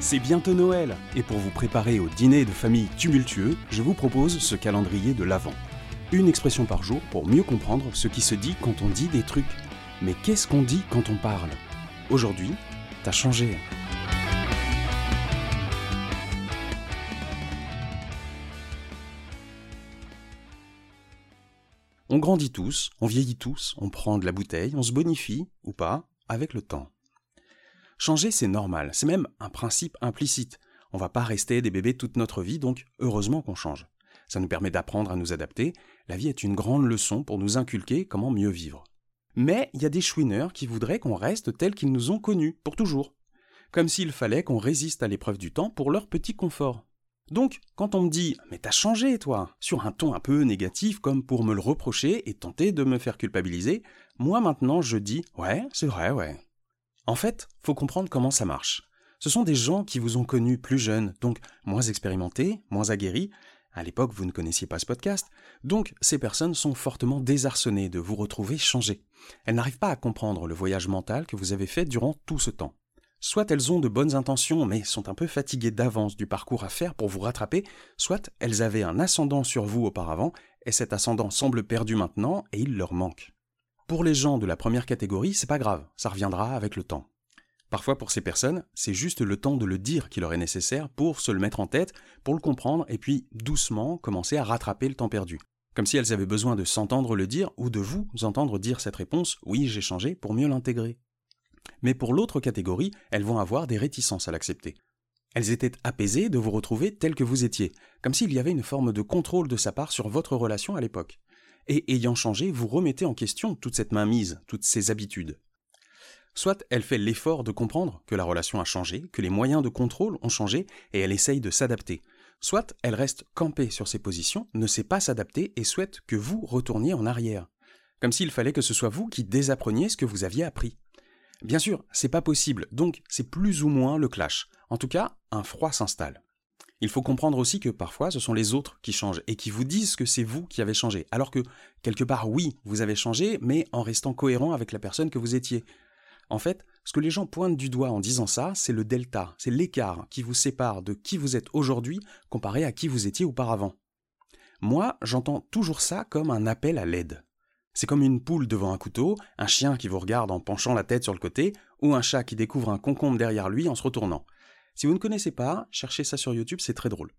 C'est bientôt Noël, et pour vous préparer au dîner de famille tumultueux, je vous propose ce calendrier de l'Avent. Une expression par jour pour mieux comprendre ce qui se dit quand on dit des trucs. Mais qu'est-ce qu'on dit quand on parle? Aujourd'hui, t'as changé. On grandit tous, on vieillit tous, on prend de la bouteille, on se bonifie, ou pas, avec le temps. Changer, c'est normal, c'est même un principe implicite. On va pas rester des bébés toute notre vie, donc heureusement qu'on change. Ça nous permet d'apprendre à nous adapter. La vie est une grande leçon pour nous inculquer comment mieux vivre. Mais il y a des chouineurs qui voudraient qu'on reste tels qu'ils nous ont connus, pour toujours. Comme s'il fallait qu'on résiste à l'épreuve du temps pour leur petit confort. Donc, quand on me dit Mais t'as changé, toi sur un ton un peu négatif, comme pour me le reprocher et tenter de me faire culpabiliser, moi maintenant je dis Ouais, c'est vrai, ouais. En fait, faut comprendre comment ça marche. Ce sont des gens qui vous ont connu plus jeunes, donc moins expérimentés, moins aguerris. À l'époque, vous ne connaissiez pas ce podcast, donc ces personnes sont fortement désarçonnées de vous retrouver changé. Elles n'arrivent pas à comprendre le voyage mental que vous avez fait durant tout ce temps. Soit elles ont de bonnes intentions, mais sont un peu fatiguées d'avance du parcours à faire pour vous rattraper, soit elles avaient un ascendant sur vous auparavant, et cet ascendant semble perdu maintenant, et il leur manque. Pour les gens de la première catégorie, c'est pas grave, ça reviendra avec le temps. Parfois, pour ces personnes, c'est juste le temps de le dire qui leur est nécessaire pour se le mettre en tête, pour le comprendre, et puis doucement commencer à rattraper le temps perdu. Comme si elles avaient besoin de s'entendre le dire ou de vous entendre dire cette réponse oui, j'ai changé pour mieux l'intégrer. Mais pour l'autre catégorie, elles vont avoir des réticences à l'accepter. Elles étaient apaisées de vous retrouver tel que vous étiez, comme s'il y avait une forme de contrôle de sa part sur votre relation à l'époque. Et ayant changé, vous remettez en question toute cette mainmise, toutes ces habitudes. Soit elle fait l'effort de comprendre que la relation a changé, que les moyens de contrôle ont changé, et elle essaye de s'adapter. Soit elle reste campée sur ses positions, ne sait pas s'adapter et souhaite que vous retourniez en arrière. Comme s'il fallait que ce soit vous qui désappreniez ce que vous aviez appris. Bien sûr, c'est pas possible, donc c'est plus ou moins le clash. En tout cas, un froid s'installe. Il faut comprendre aussi que parfois ce sont les autres qui changent et qui vous disent que c'est vous qui avez changé, alors que quelque part oui, vous avez changé, mais en restant cohérent avec la personne que vous étiez. En fait, ce que les gens pointent du doigt en disant ça, c'est le delta, c'est l'écart qui vous sépare de qui vous êtes aujourd'hui comparé à qui vous étiez auparavant. Moi, j'entends toujours ça comme un appel à l'aide. C'est comme une poule devant un couteau, un chien qui vous regarde en penchant la tête sur le côté, ou un chat qui découvre un concombre derrière lui en se retournant. Si vous ne connaissez pas, cherchez ça sur YouTube, c'est très drôle.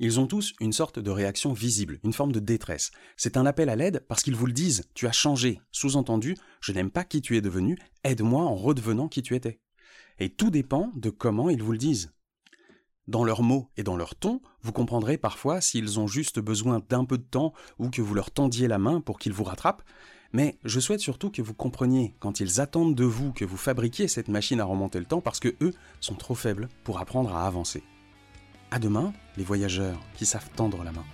Ils ont tous une sorte de réaction visible, une forme de détresse. C'est un appel à l'aide parce qu'ils vous le disent, tu as changé. Sous-entendu, je n'aime pas qui tu es devenu, aide-moi en redevenant qui tu étais. Et tout dépend de comment ils vous le disent. Dans leurs mots et dans leur ton, vous comprendrez parfois s'ils ont juste besoin d'un peu de temps ou que vous leur tendiez la main pour qu'ils vous rattrapent, mais je souhaite surtout que vous compreniez quand ils attendent de vous que vous fabriquiez cette machine à remonter le temps parce que eux sont trop faibles pour apprendre à avancer. À demain, les voyageurs qui savent tendre la main.